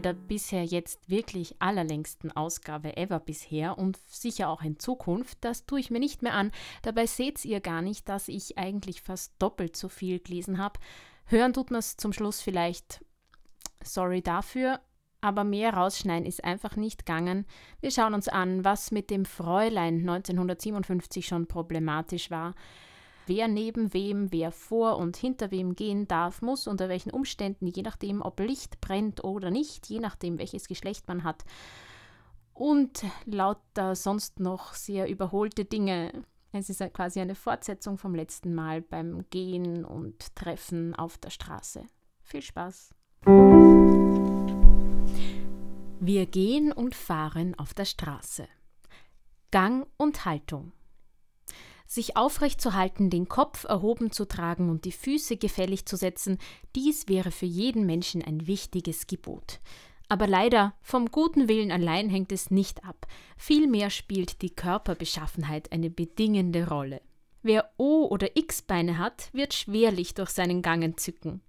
bei der bisher jetzt wirklich allerlängsten Ausgabe ever bisher und sicher auch in Zukunft. Das tue ich mir nicht mehr an. Dabei seht ihr gar nicht, dass ich eigentlich fast doppelt so viel gelesen habe. Hören tut man es zum Schluss vielleicht. Sorry dafür, aber mehr rausschneiden ist einfach nicht gegangen. Wir schauen uns an, was mit dem Fräulein 1957 schon problematisch war. Wer neben wem, wer vor und hinter wem gehen darf, muss, unter welchen Umständen, je nachdem, ob Licht brennt oder nicht, je nachdem, welches Geschlecht man hat. Und lauter sonst noch sehr überholte Dinge. Es ist quasi eine Fortsetzung vom letzten Mal beim Gehen und Treffen auf der Straße. Viel Spaß! Wir gehen und fahren auf der Straße. Gang und Haltung. Sich aufrecht zu halten, den Kopf erhoben zu tragen und die Füße gefällig zu setzen, dies wäre für jeden Menschen ein wichtiges Gebot. Aber leider, vom guten Willen allein hängt es nicht ab. Vielmehr spielt die Körperbeschaffenheit eine bedingende Rolle. Wer O- oder X-Beine hat, wird schwerlich durch seinen Gang entzücken.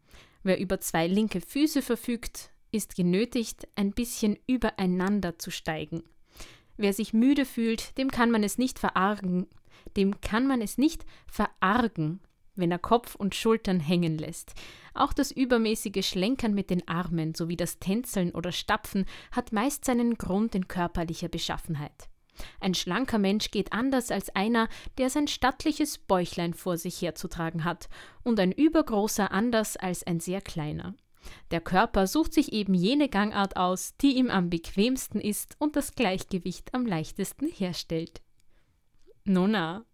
Wer über zwei linke Füße verfügt, ist genötigt, ein bisschen übereinander zu steigen. Wer sich müde fühlt, dem kann man es nicht verargen, dem kann man es nicht verargen, wenn er Kopf und Schultern hängen lässt. Auch das übermäßige Schlenkern mit den Armen sowie das Tänzeln oder Stapfen hat meist seinen Grund in körperlicher Beschaffenheit. Ein schlanker Mensch geht anders als einer, der sein stattliches Bäuchlein vor sich herzutragen hat, und ein übergroßer anders als ein sehr kleiner. Der Körper sucht sich eben jene Gangart aus, die ihm am bequemsten ist und das Gleichgewicht am leichtesten herstellt. Nona.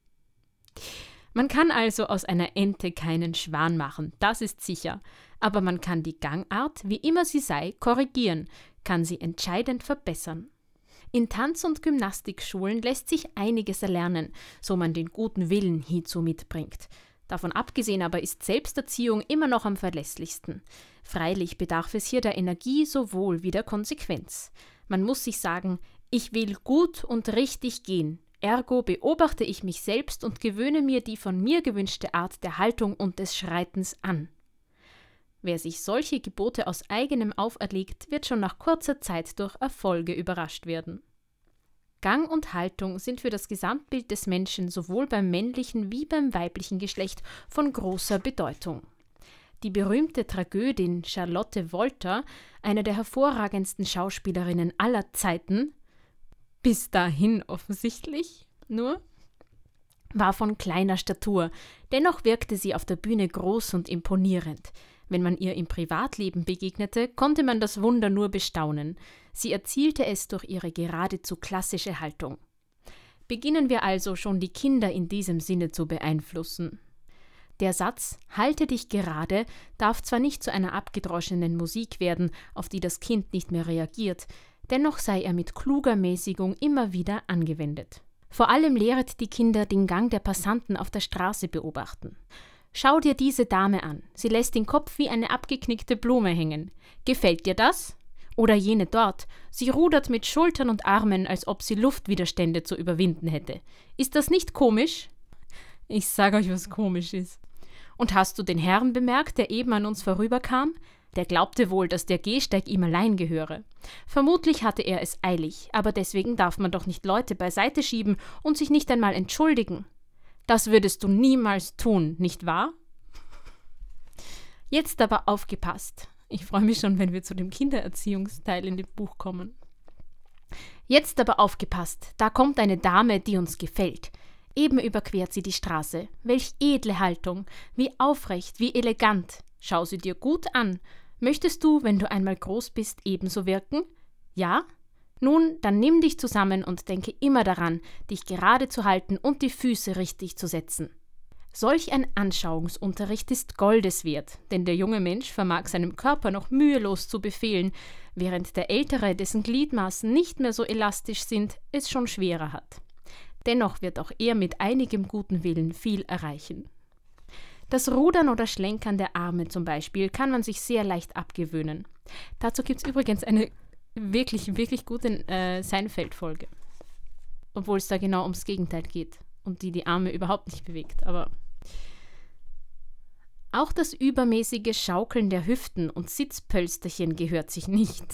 Man kann also aus einer Ente keinen Schwan machen, das ist sicher, aber man kann die Gangart, wie immer sie sei, korrigieren, kann sie entscheidend verbessern. In Tanz- und Gymnastikschulen lässt sich einiges erlernen, so man den guten Willen hierzu mitbringt. Davon abgesehen aber ist Selbsterziehung immer noch am verlässlichsten. Freilich bedarf es hier der Energie sowohl wie der Konsequenz. Man muss sich sagen, ich will gut und richtig gehen, ergo beobachte ich mich selbst und gewöhne mir die von mir gewünschte Art der Haltung und des Schreitens an. Wer sich solche Gebote aus eigenem auferlegt, wird schon nach kurzer Zeit durch Erfolge überrascht werden. Gang und Haltung sind für das Gesamtbild des Menschen sowohl beim männlichen wie beim weiblichen Geschlecht von großer Bedeutung. Die berühmte Tragödin Charlotte Wolter, eine der hervorragendsten Schauspielerinnen aller Zeiten, bis dahin offensichtlich nur, war von kleiner Statur, dennoch wirkte sie auf der Bühne groß und imponierend. Wenn man ihr im Privatleben begegnete, konnte man das Wunder nur bestaunen. Sie erzielte es durch ihre geradezu klassische Haltung. Beginnen wir also schon die Kinder in diesem Sinne zu beeinflussen. Der Satz Halte dich gerade darf zwar nicht zu einer abgedroschenen Musik werden, auf die das Kind nicht mehr reagiert, dennoch sei er mit kluger Mäßigung immer wieder angewendet. Vor allem lehret die Kinder den Gang der Passanten auf der Straße beobachten. Schau dir diese Dame an. Sie lässt den Kopf wie eine abgeknickte Blume hängen. Gefällt dir das? Oder jene dort. Sie rudert mit Schultern und Armen, als ob sie Luftwiderstände zu überwinden hätte. Ist das nicht komisch? Ich sage euch, was komisch ist. Und hast du den Herrn bemerkt, der eben an uns vorüberkam? Der glaubte wohl, dass der Gehsteig ihm allein gehöre. Vermutlich hatte er es eilig, aber deswegen darf man doch nicht Leute beiseite schieben und sich nicht einmal entschuldigen. Das würdest du niemals tun, nicht wahr? Jetzt aber aufgepasst. Ich freue mich schon, wenn wir zu dem Kindererziehungsteil in dem Buch kommen. Jetzt aber aufgepasst, da kommt eine Dame, die uns gefällt. Eben überquert sie die Straße. Welch edle Haltung, wie aufrecht, wie elegant. Schau sie dir gut an. Möchtest du, wenn du einmal groß bist, ebenso wirken? Ja? Nun, dann nimm dich zusammen und denke immer daran, dich gerade zu halten und die Füße richtig zu setzen. Solch ein Anschauungsunterricht ist Goldes wert, denn der junge Mensch vermag seinem Körper noch mühelos zu befehlen, während der Ältere, dessen Gliedmaßen nicht mehr so elastisch sind, es schon schwerer hat. Dennoch wird auch er mit einigem guten Willen viel erreichen. Das Rudern oder Schlenkern der Arme zum Beispiel kann man sich sehr leicht abgewöhnen. Dazu gibt es übrigens eine wirklich, wirklich gute äh, Seinfeld-Folge. Obwohl es da genau ums Gegenteil geht und die die Arme überhaupt nicht bewegt. Aber auch das übermäßige Schaukeln der Hüften und Sitzpölsterchen gehört sich nicht.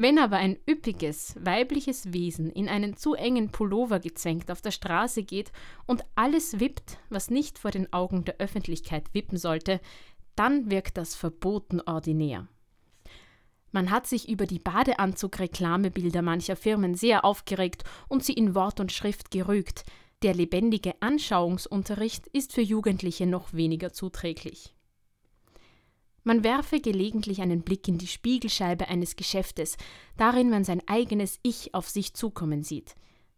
Wenn aber ein üppiges, weibliches Wesen in einen zu engen Pullover gezwängt auf der Straße geht und alles wippt, was nicht vor den Augen der Öffentlichkeit wippen sollte, dann wirkt das verboten ordinär. Man hat sich über die Badeanzug-Reklamebilder mancher Firmen sehr aufgeregt und sie in Wort und Schrift gerügt. Der lebendige Anschauungsunterricht ist für Jugendliche noch weniger zuträglich. Man werfe gelegentlich einen Blick in die Spiegelscheibe eines Geschäftes, darin man sein eigenes Ich auf sich zukommen sieht.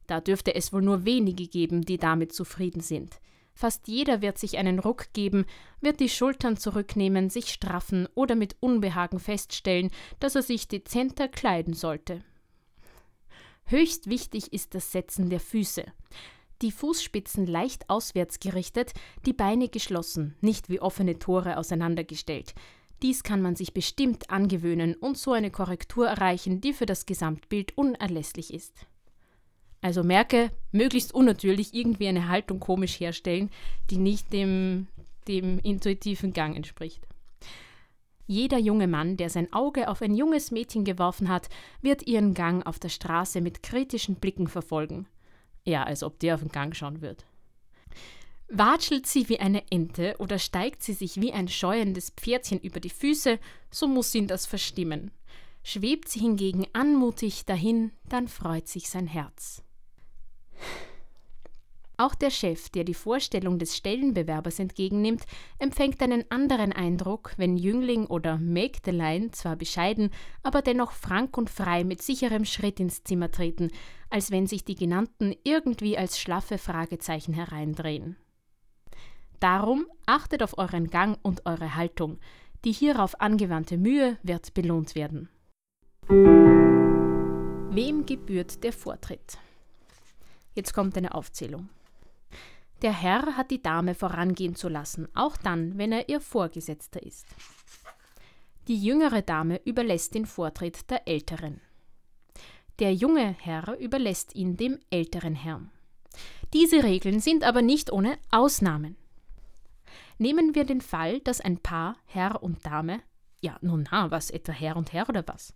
Da dürfte es wohl nur wenige geben, die damit zufrieden sind. Fast jeder wird sich einen Ruck geben, wird die Schultern zurücknehmen, sich straffen oder mit Unbehagen feststellen, dass er sich dezenter kleiden sollte. Höchst wichtig ist das Setzen der Füße. Die Fußspitzen leicht auswärts gerichtet, die Beine geschlossen, nicht wie offene Tore auseinandergestellt. Dies kann man sich bestimmt angewöhnen und so eine Korrektur erreichen, die für das Gesamtbild unerlässlich ist. Also merke, möglichst unnatürlich irgendwie eine Haltung komisch herstellen, die nicht dem, dem intuitiven Gang entspricht. Jeder junge Mann, der sein Auge auf ein junges Mädchen geworfen hat, wird ihren Gang auf der Straße mit kritischen Blicken verfolgen. Ja, als ob der auf den Gang schauen wird. Watschelt sie wie eine Ente oder steigt sie sich wie ein scheuendes Pferdchen über die Füße, so muss ihn das verstimmen. Schwebt sie hingegen anmutig dahin, dann freut sich sein Herz. Auch der Chef, der die Vorstellung des Stellenbewerbers entgegennimmt, empfängt einen anderen Eindruck, wenn Jüngling oder Mägdelein zwar bescheiden, aber dennoch frank und frei mit sicherem Schritt ins Zimmer treten, als wenn sich die genannten irgendwie als schlaffe Fragezeichen hereindrehen. Darum achtet auf euren Gang und eure Haltung. Die hierauf angewandte Mühe wird belohnt werden. Wem gebührt der Vortritt? Jetzt kommt eine Aufzählung. Der Herr hat die Dame vorangehen zu lassen, auch dann, wenn er ihr Vorgesetzter ist. Die jüngere Dame überlässt den Vortritt der älteren. Der junge Herr überlässt ihn dem älteren Herrn. Diese Regeln sind aber nicht ohne Ausnahmen. Nehmen wir den Fall, dass ein Paar, Herr und Dame, ja, nun na, was etwa Herr und Herr oder was,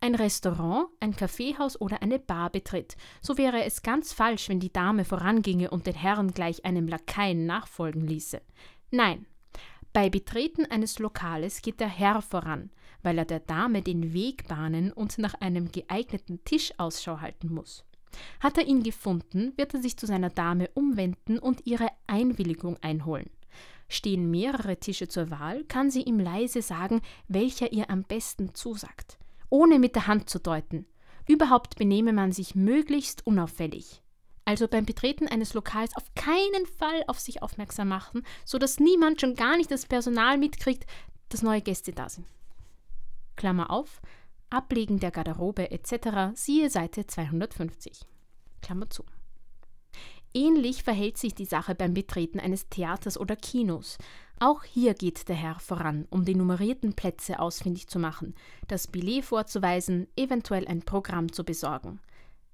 ein Restaurant, ein Kaffeehaus oder eine Bar betritt, so wäre es ganz falsch, wenn die Dame voranginge und den Herrn gleich einem Lakaien nachfolgen ließe. Nein, bei Betreten eines Lokales geht der Herr voran, weil er der Dame den Weg bahnen und nach einem geeigneten Tisch Ausschau halten muss. Hat er ihn gefunden, wird er sich zu seiner Dame umwenden und ihre Einwilligung einholen. Stehen mehrere Tische zur Wahl, kann sie ihm leise sagen, welcher ihr am besten zusagt ohne mit der Hand zu deuten. Überhaupt benehme man sich möglichst unauffällig. Also beim Betreten eines Lokals auf keinen Fall auf sich aufmerksam machen, sodass niemand, schon gar nicht das Personal mitkriegt, dass neue Gäste da sind. Klammer auf, Ablegen der Garderobe etc. siehe Seite 250. Klammer zu. Ähnlich verhält sich die Sache beim Betreten eines Theaters oder Kinos. Auch hier geht der Herr voran, um die nummerierten Plätze ausfindig zu machen, das Billet vorzuweisen, eventuell ein Programm zu besorgen.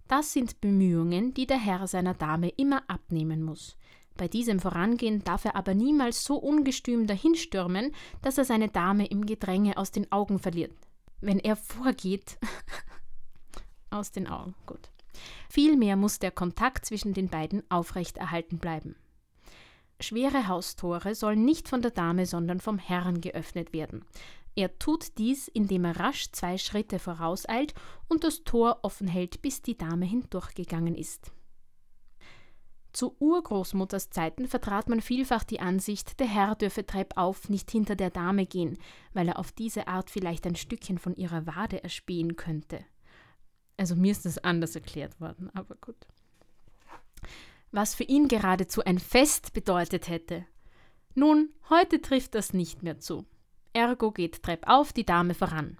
Das sind Bemühungen, die der Herr seiner Dame immer abnehmen muss. Bei diesem Vorangehen darf er aber niemals so ungestüm dahinstürmen, dass er seine Dame im Gedränge aus den Augen verliert. Wenn er vorgeht, aus den Augen, gut. Vielmehr muss der Kontakt zwischen den beiden aufrechterhalten bleiben. Schwere Haustore sollen nicht von der Dame, sondern vom Herrn geöffnet werden. Er tut dies, indem er rasch zwei Schritte vorauseilt und das Tor offen hält, bis die Dame hindurchgegangen ist. Zu Urgroßmutters Zeiten vertrat man vielfach die Ansicht, der Herr dürfe treppauf nicht hinter der Dame gehen, weil er auf diese Art vielleicht ein Stückchen von ihrer Wade erspähen könnte. Also mir ist das anders erklärt worden, aber gut. Was für ihn geradezu ein Fest bedeutet hätte. Nun, heute trifft das nicht mehr zu. Ergo geht treppauf die Dame voran.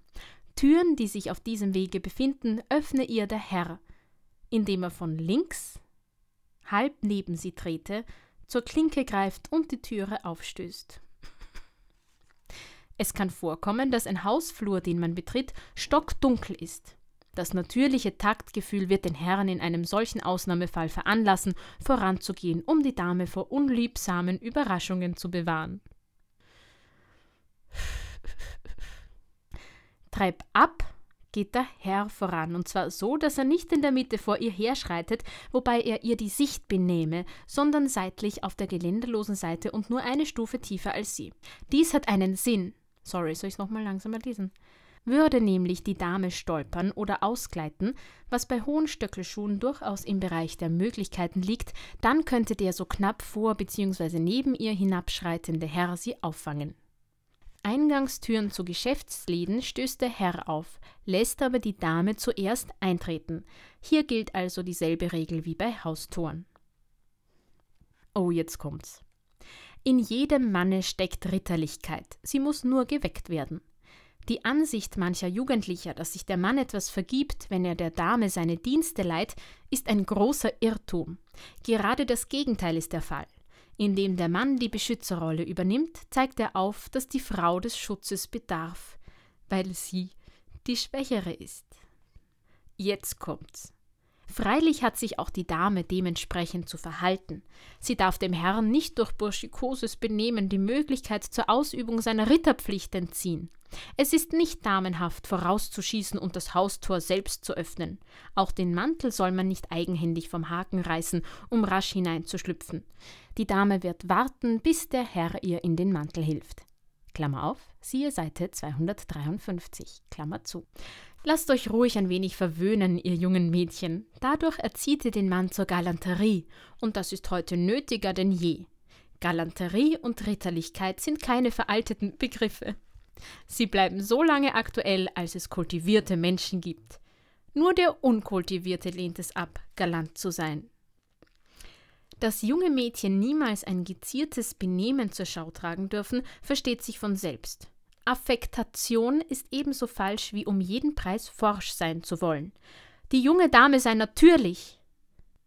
Türen, die sich auf diesem Wege befinden, öffne ihr der Herr, indem er von links, halb neben sie trete, zur Klinke greift und die Türe aufstößt. Es kann vorkommen, dass ein Hausflur, den man betritt, stockdunkel ist. Das natürliche Taktgefühl wird den Herrn in einem solchen Ausnahmefall veranlassen, voranzugehen, um die Dame vor unliebsamen Überraschungen zu bewahren. Treib ab, geht der Herr voran, und zwar so, dass er nicht in der Mitte vor ihr herschreitet, wobei er ihr die Sicht benehme, sondern seitlich auf der geländerlosen Seite und nur eine Stufe tiefer als sie. Dies hat einen Sinn. Sorry, soll ich es nochmal langsamer lesen? Würde nämlich die Dame stolpern oder ausgleiten, was bei hohen Stöckelschuhen durchaus im Bereich der Möglichkeiten liegt, dann könnte der so knapp vor bzw. neben ihr hinabschreitende Herr sie auffangen. Eingangstüren zu Geschäftsläden stößt der Herr auf, lässt aber die Dame zuerst eintreten. Hier gilt also dieselbe Regel wie bei Haustoren. Oh, jetzt kommt's. In jedem Manne steckt Ritterlichkeit, sie muss nur geweckt werden. Die Ansicht mancher Jugendlicher, dass sich der Mann etwas vergibt, wenn er der Dame seine Dienste leiht, ist ein großer Irrtum. Gerade das Gegenteil ist der Fall. Indem der Mann die Beschützerrolle übernimmt, zeigt er auf, dass die Frau des Schutzes bedarf, weil sie die Schwächere ist. Jetzt kommt's. Freilich hat sich auch die Dame dementsprechend zu verhalten. Sie darf dem Herrn nicht durch burschikoses Benehmen die Möglichkeit zur Ausübung seiner Ritterpflicht entziehen. Es ist nicht damenhaft, vorauszuschießen und das Haustor selbst zu öffnen. Auch den Mantel soll man nicht eigenhändig vom Haken reißen, um rasch hineinzuschlüpfen. Die Dame wird warten, bis der Herr ihr in den Mantel hilft. Klammer auf, siehe Seite 253, Klammer zu. Lasst euch ruhig ein wenig verwöhnen, ihr jungen Mädchen. Dadurch erzieht ihr den Mann zur Galanterie, und das ist heute nötiger denn je. Galanterie und Ritterlichkeit sind keine veralteten Begriffe. Sie bleiben so lange aktuell, als es kultivierte Menschen gibt. Nur der Unkultivierte lehnt es ab, galant zu sein. Dass junge Mädchen niemals ein geziertes Benehmen zur Schau tragen dürfen, versteht sich von selbst. Affektation ist ebenso falsch wie um jeden Preis forsch sein zu wollen. Die junge Dame sei natürlich.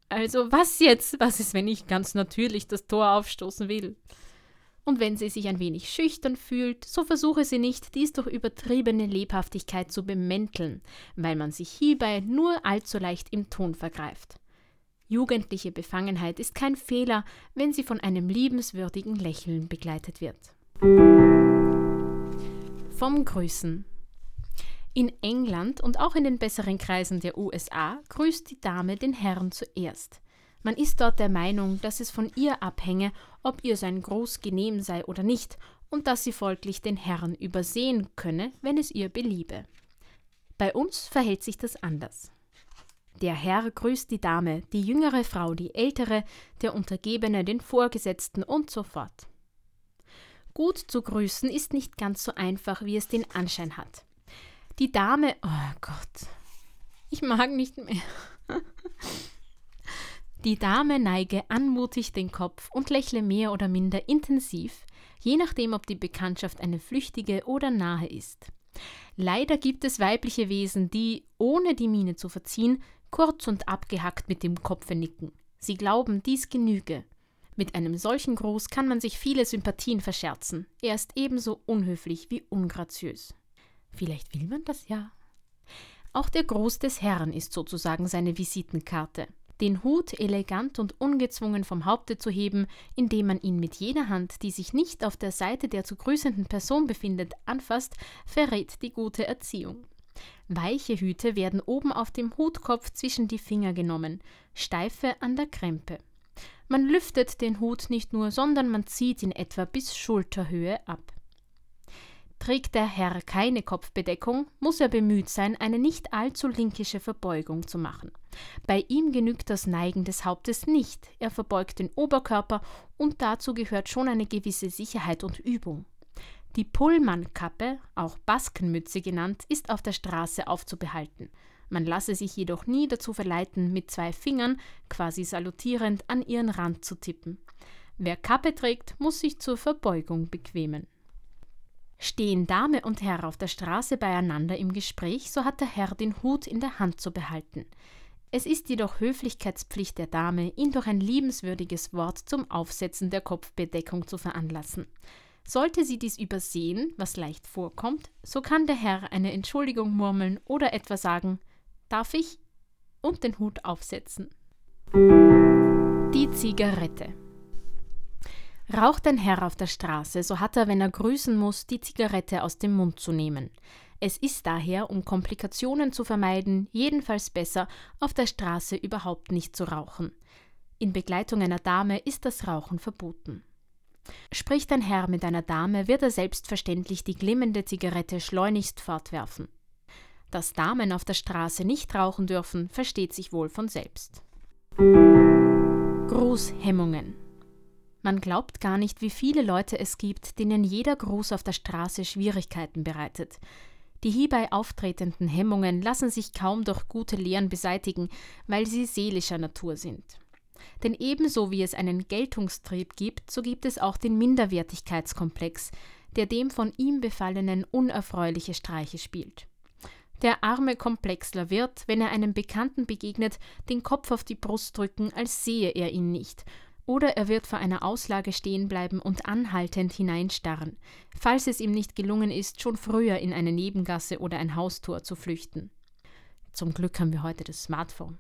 Also was jetzt? Was ist, wenn ich ganz natürlich das Tor aufstoßen will? Und wenn sie sich ein wenig schüchtern fühlt, so versuche sie nicht, dies durch übertriebene Lebhaftigkeit zu bemänteln, weil man sich hierbei nur allzu leicht im Ton vergreift. Jugendliche Befangenheit ist kein Fehler, wenn sie von einem liebenswürdigen Lächeln begleitet wird. Vom Grüßen. In England und auch in den besseren Kreisen der USA grüßt die Dame den Herrn zuerst. Man ist dort der Meinung, dass es von ihr abhänge, ob ihr sein Gruß genehm sei oder nicht, und dass sie folglich den Herrn übersehen könne, wenn es ihr beliebe. Bei uns verhält sich das anders. Der Herr grüßt die Dame, die jüngere Frau die ältere, der Untergebene den Vorgesetzten und so fort. Gut zu grüßen ist nicht ganz so einfach, wie es den Anschein hat. Die Dame, oh Gott, ich mag nicht mehr. Die Dame neige anmutig den Kopf und lächle mehr oder minder intensiv, je nachdem, ob die Bekanntschaft eine flüchtige oder nahe ist. Leider gibt es weibliche Wesen, die, ohne die Miene zu verziehen, kurz und abgehackt mit dem Kopfe nicken. Sie glauben, dies genüge. Mit einem solchen Gruß kann man sich viele Sympathien verscherzen. Er ist ebenso unhöflich wie ungraziös. Vielleicht will man das ja. Auch der Gruß des Herrn ist sozusagen seine Visitenkarte den Hut elegant und ungezwungen vom Haupte zu heben, indem man ihn mit jener Hand, die sich nicht auf der Seite der zu grüßenden Person befindet, anfasst, verrät die gute Erziehung. Weiche Hüte werden oben auf dem Hutkopf zwischen die Finger genommen, steife an der Krempe. Man lüftet den Hut nicht nur, sondern man zieht ihn etwa bis Schulterhöhe ab. Trägt der Herr keine Kopfbedeckung, muss er bemüht sein, eine nicht allzu linkische Verbeugung zu machen. Bei ihm genügt das Neigen des Hauptes nicht, er verbeugt den Oberkörper und dazu gehört schon eine gewisse Sicherheit und Übung. Die Pullmannkappe, auch Baskenmütze genannt, ist auf der Straße aufzubehalten. Man lasse sich jedoch nie dazu verleiten, mit zwei Fingern, quasi salutierend, an ihren Rand zu tippen. Wer Kappe trägt, muss sich zur Verbeugung bequemen. Stehen Dame und Herr auf der Straße beieinander im Gespräch, so hat der Herr den Hut in der Hand zu behalten. Es ist jedoch Höflichkeitspflicht der Dame, ihn durch ein liebenswürdiges Wort zum Aufsetzen der Kopfbedeckung zu veranlassen. Sollte sie dies übersehen, was leicht vorkommt, so kann der Herr eine Entschuldigung murmeln oder etwa sagen, darf ich? und den Hut aufsetzen. Die Zigarette. Raucht ein Herr auf der Straße, so hat er, wenn er grüßen muss, die Zigarette aus dem Mund zu nehmen. Es ist daher, um Komplikationen zu vermeiden, jedenfalls besser, auf der Straße überhaupt nicht zu rauchen. In Begleitung einer Dame ist das Rauchen verboten. Spricht ein Herr mit einer Dame, wird er selbstverständlich die glimmende Zigarette schleunigst fortwerfen. Dass Damen auf der Straße nicht rauchen dürfen, versteht sich wohl von selbst. Grußhemmungen. Man glaubt gar nicht, wie viele Leute es gibt, denen jeder Gruß auf der Straße Schwierigkeiten bereitet. Die hierbei auftretenden Hemmungen lassen sich kaum durch gute Lehren beseitigen, weil sie seelischer Natur sind. Denn ebenso wie es einen Geltungstrieb gibt, so gibt es auch den Minderwertigkeitskomplex, der dem von ihm Befallenen unerfreuliche Streiche spielt. Der arme Komplexler wird, wenn er einem Bekannten begegnet, den Kopf auf die Brust drücken, als sehe er ihn nicht, oder er wird vor einer Auslage stehen bleiben und anhaltend hineinstarren, falls es ihm nicht gelungen ist, schon früher in eine Nebengasse oder ein Haustor zu flüchten. Zum Glück haben wir heute das Smartphone.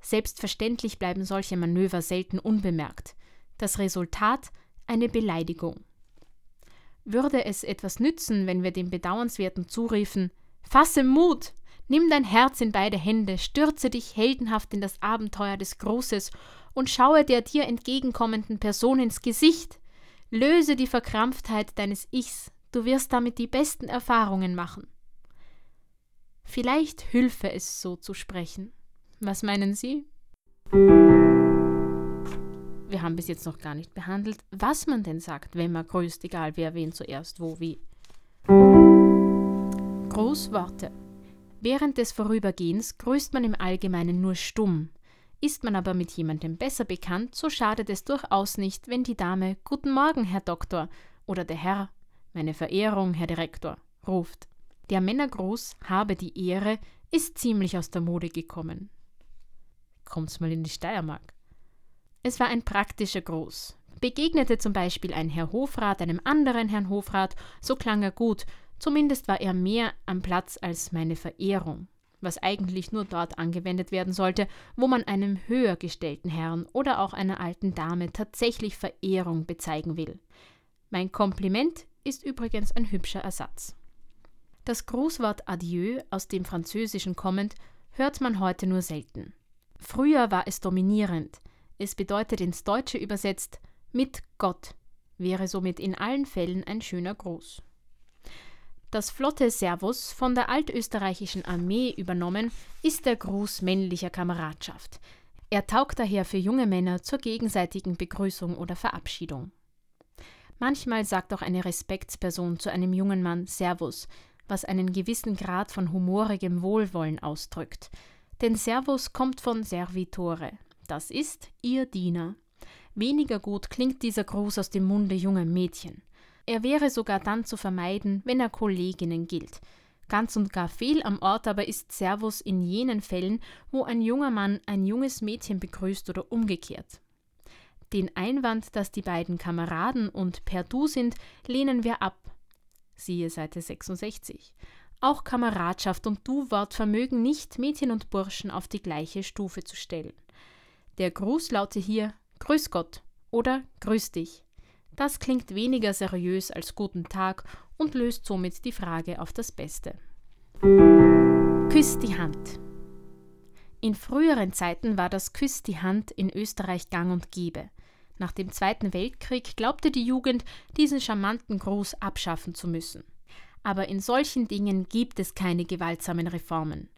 Selbstverständlich bleiben solche Manöver selten unbemerkt. Das Resultat eine Beleidigung. Würde es etwas nützen, wenn wir dem Bedauernswerten zuriefen Fasse Mut, nimm dein Herz in beide Hände, stürze dich heldenhaft in das Abenteuer des Großes und schaue der dir entgegenkommenden Person ins Gesicht. Löse die Verkrampftheit deines Ichs, du wirst damit die besten Erfahrungen machen. Vielleicht hülfe es so zu sprechen. Was meinen Sie? Wir haben bis jetzt noch gar nicht behandelt, was man denn sagt, wenn man grüßt, egal wer wen zuerst, wo, wie. Großworte. Während des Vorübergehens grüßt man im Allgemeinen nur stumm, ist man aber mit jemandem besser bekannt, so schadet es durchaus nicht, wenn die Dame Guten Morgen, Herr Doktor oder der Herr Meine Verehrung, Herr Direktor ruft. Der Männergruß habe die Ehre, ist ziemlich aus der Mode gekommen. Kommt's mal in die Steiermark. Es war ein praktischer Gruß. Begegnete zum Beispiel ein Herr Hofrat einem anderen Herrn Hofrat, so klang er gut, zumindest war er mehr am Platz als meine Verehrung was eigentlich nur dort angewendet werden sollte, wo man einem höher gestellten Herrn oder auch einer alten Dame tatsächlich Verehrung bezeigen will. Mein Kompliment ist übrigens ein hübscher Ersatz. Das Grußwort Adieu, aus dem Französischen kommend, hört man heute nur selten. Früher war es dominierend. Es bedeutet ins Deutsche übersetzt mit Gott, wäre somit in allen Fällen ein schöner Gruß. Das flotte Servus, von der altösterreichischen Armee übernommen, ist der Gruß männlicher Kameradschaft. Er taugt daher für junge Männer zur gegenseitigen Begrüßung oder Verabschiedung. Manchmal sagt auch eine Respektsperson zu einem jungen Mann Servus, was einen gewissen Grad von humorigem Wohlwollen ausdrückt. Denn Servus kommt von Servitore, das ist ihr Diener. Weniger gut klingt dieser Gruß aus dem Munde junger Mädchen. Er wäre sogar dann zu vermeiden, wenn er Kolleginnen gilt. Ganz und gar fehl am Ort aber ist Servus in jenen Fällen, wo ein junger Mann ein junges Mädchen begrüßt oder umgekehrt. Den Einwand, dass die beiden Kameraden und per Du sind, lehnen wir ab. Siehe Seite 66. Auch Kameradschaft und Du-Wort vermögen nicht, Mädchen und Burschen auf die gleiche Stufe zu stellen. Der Gruß laute hier Grüß Gott oder Grüß dich. Das klingt weniger seriös als Guten Tag und löst somit die Frage auf das Beste. Küss die Hand. In früheren Zeiten war das Küss die Hand in Österreich gang und gäbe. Nach dem Zweiten Weltkrieg glaubte die Jugend, diesen charmanten Gruß abschaffen zu müssen. Aber in solchen Dingen gibt es keine gewaltsamen Reformen.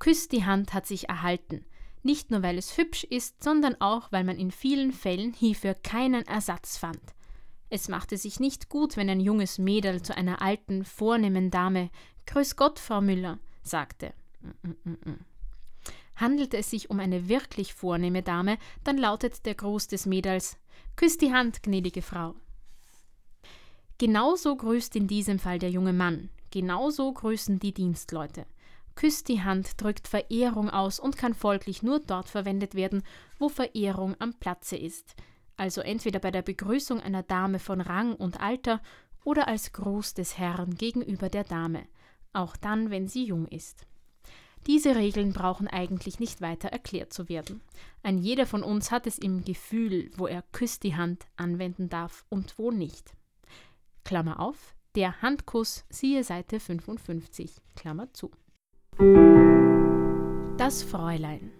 Küss die Hand hat sich erhalten, nicht nur weil es hübsch ist, sondern auch weil man in vielen Fällen hierfür keinen Ersatz fand. Es machte sich nicht gut, wenn ein junges Mädel zu einer alten, vornehmen Dame Grüß Gott, Frau Müller, sagte. Handelt es sich um eine wirklich vornehme Dame, dann lautet der Gruß des Mädels Küss die Hand, gnädige Frau. Genauso grüßt in diesem Fall der junge Mann, genauso grüßen die Dienstleute. Küss die Hand drückt Verehrung aus und kann folglich nur dort verwendet werden, wo Verehrung am Platze ist also entweder bei der Begrüßung einer Dame von Rang und Alter oder als Gruß des Herrn gegenüber der Dame, auch dann, wenn sie jung ist. Diese Regeln brauchen eigentlich nicht weiter erklärt zu werden. Ein jeder von uns hat es im Gefühl, wo er Küss die Hand anwenden darf und wo nicht. Klammer auf, Der Handkuss, siehe Seite 55, Klammer zu. Das Fräulein.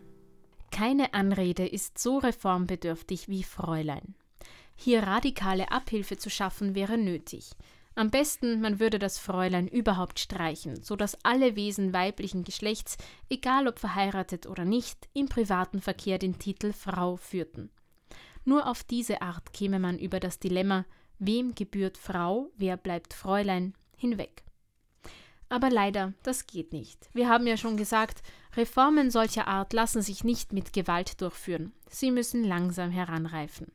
Keine Anrede ist so reformbedürftig wie Fräulein. Hier radikale Abhilfe zu schaffen wäre nötig. Am besten, man würde das Fräulein überhaupt streichen, so dass alle Wesen weiblichen Geschlechts, egal ob verheiratet oder nicht, im privaten Verkehr den Titel Frau führten. Nur auf diese Art käme man über das Dilemma, wem gebührt Frau, wer bleibt Fräulein, hinweg. Aber leider, das geht nicht. Wir haben ja schon gesagt, Reformen solcher Art lassen sich nicht mit Gewalt durchführen. Sie müssen langsam heranreifen.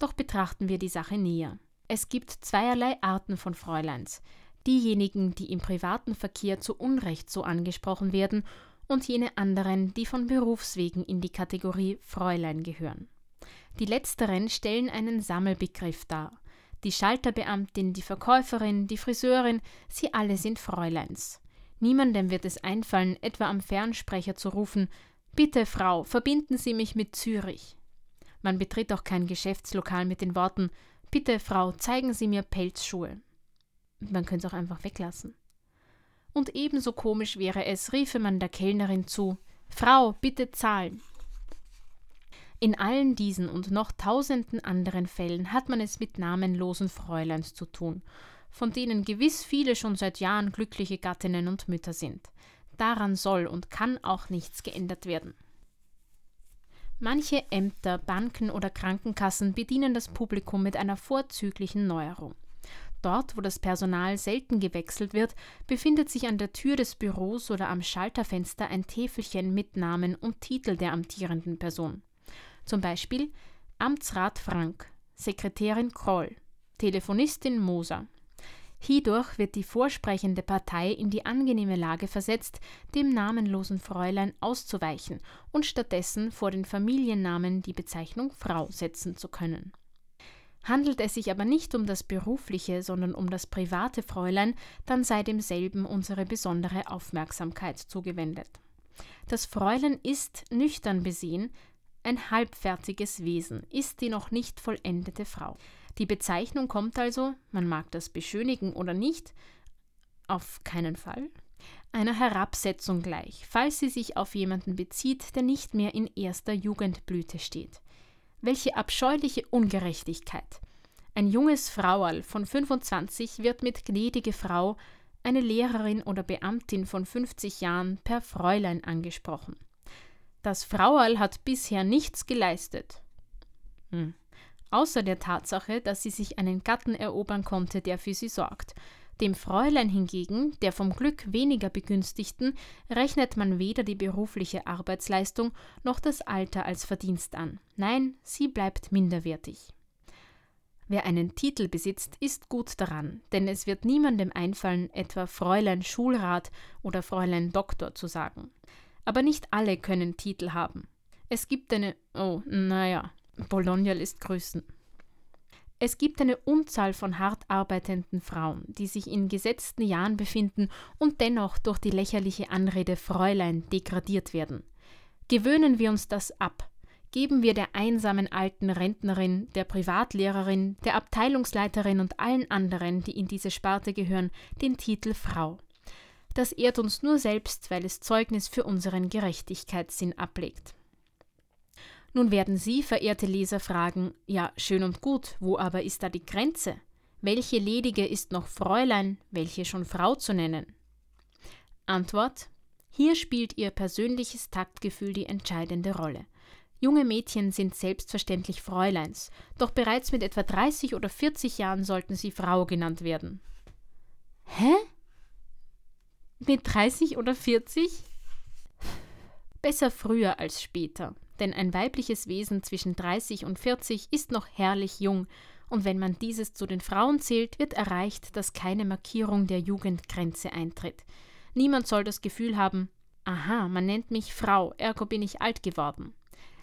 Doch betrachten wir die Sache näher. Es gibt zweierlei Arten von Fräuleins. Diejenigen, die im privaten Verkehr zu Unrecht so angesprochen werden, und jene anderen, die von Berufswegen in die Kategorie Fräulein gehören. Die letzteren stellen einen Sammelbegriff dar. Die Schalterbeamtin, die Verkäuferin, die Friseurin, sie alle sind Fräuleins. Niemandem wird es einfallen, etwa am Fernsprecher zu rufen Bitte, Frau, verbinden Sie mich mit Zürich. Man betritt auch kein Geschäftslokal mit den Worten Bitte, Frau, zeigen Sie mir Pelzschuhe. Man könnte es auch einfach weglassen. Und ebenso komisch wäre es, riefe man der Kellnerin zu Frau, bitte zahlen. In allen diesen und noch tausenden anderen Fällen hat man es mit namenlosen Fräuleins zu tun, von denen gewiss viele schon seit Jahren glückliche Gattinnen und Mütter sind. Daran soll und kann auch nichts geändert werden. Manche Ämter, Banken oder Krankenkassen bedienen das Publikum mit einer vorzüglichen Neuerung. Dort, wo das Personal selten gewechselt wird, befindet sich an der Tür des Büros oder am Schalterfenster ein Täfelchen mit Namen und Titel der amtierenden Person. Zum Beispiel Amtsrat Frank, Sekretärin Kroll, Telefonistin Moser. Hierdurch wird die vorsprechende Partei in die angenehme Lage versetzt, dem namenlosen Fräulein auszuweichen und stattdessen vor den Familiennamen die Bezeichnung Frau setzen zu können. Handelt es sich aber nicht um das berufliche, sondern um das private Fräulein, dann sei demselben unsere besondere Aufmerksamkeit zugewendet. Das Fräulein ist, nüchtern besehen, ein halbfertiges Wesen, ist die noch nicht vollendete Frau. Die Bezeichnung kommt also, man mag das beschönigen oder nicht, auf keinen Fall, einer Herabsetzung gleich, falls sie sich auf jemanden bezieht, der nicht mehr in erster Jugendblüte steht. Welche abscheuliche Ungerechtigkeit! Ein junges Frauerl von 25 wird mit gnädige Frau, eine Lehrerin oder Beamtin von 50 Jahren per Fräulein angesprochen. Das Frauerl hat bisher nichts geleistet. Hm. Außer der Tatsache, dass sie sich einen Gatten erobern konnte, der für sie sorgt. Dem Fräulein hingegen, der vom Glück weniger begünstigten, rechnet man weder die berufliche Arbeitsleistung noch das Alter als Verdienst an. Nein, sie bleibt minderwertig. Wer einen Titel besitzt, ist gut daran, denn es wird niemandem einfallen, etwa Fräulein Schulrat oder Fräulein Doktor zu sagen. Aber nicht alle können Titel haben. Es gibt eine. Oh, naja, Bologna lässt grüßen. Es gibt eine Unzahl von hart arbeitenden Frauen, die sich in gesetzten Jahren befinden und dennoch durch die lächerliche Anrede Fräulein degradiert werden. Gewöhnen wir uns das ab. Geben wir der einsamen alten Rentnerin, der Privatlehrerin, der Abteilungsleiterin und allen anderen, die in diese Sparte gehören, den Titel Frau. Das ehrt uns nur selbst, weil es Zeugnis für unseren Gerechtigkeitssinn ablegt. Nun werden Sie, verehrte Leser, fragen, ja, schön und gut, wo aber ist da die Grenze? Welche ledige ist noch Fräulein, welche schon Frau zu nennen? Antwort Hier spielt Ihr persönliches Taktgefühl die entscheidende Rolle. Junge Mädchen sind selbstverständlich Fräuleins, doch bereits mit etwa 30 oder 40 Jahren sollten sie Frau genannt werden. Hä? Mit 30 oder 40? Besser früher als später, denn ein weibliches Wesen zwischen 30 und 40 ist noch herrlich jung, und wenn man dieses zu den Frauen zählt, wird erreicht, dass keine Markierung der Jugendgrenze eintritt. Niemand soll das Gefühl haben, aha, man nennt mich Frau, ergo bin ich alt geworden.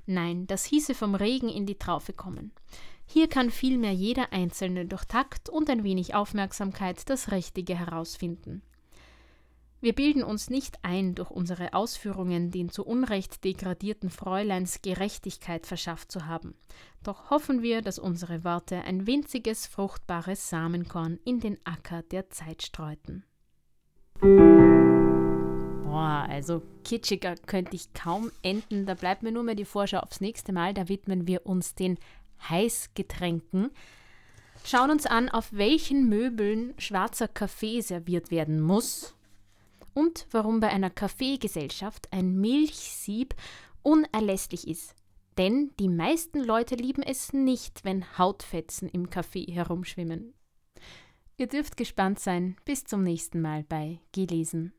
Nein, das hieße vom Regen in die Traufe kommen. Hier kann vielmehr jeder Einzelne durch Takt und ein wenig Aufmerksamkeit das Richtige herausfinden. Wir bilden uns nicht ein, durch unsere Ausführungen den zu Unrecht degradierten Fräuleins Gerechtigkeit verschafft zu haben. Doch hoffen wir, dass unsere Worte ein winziges, fruchtbares Samenkorn in den Acker der Zeit streuten. Boah, also kitschiger könnte ich kaum enden. Da bleibt mir nur mehr die Vorschau aufs nächste Mal. Da widmen wir uns den Heißgetränken. Schauen uns an, auf welchen Möbeln schwarzer Kaffee serviert werden muss und warum bei einer Kaffeegesellschaft ein Milchsieb unerlässlich ist. Denn die meisten Leute lieben es nicht, wenn Hautfetzen im Kaffee herumschwimmen. Ihr dürft gespannt sein. Bis zum nächsten Mal bei Gelesen.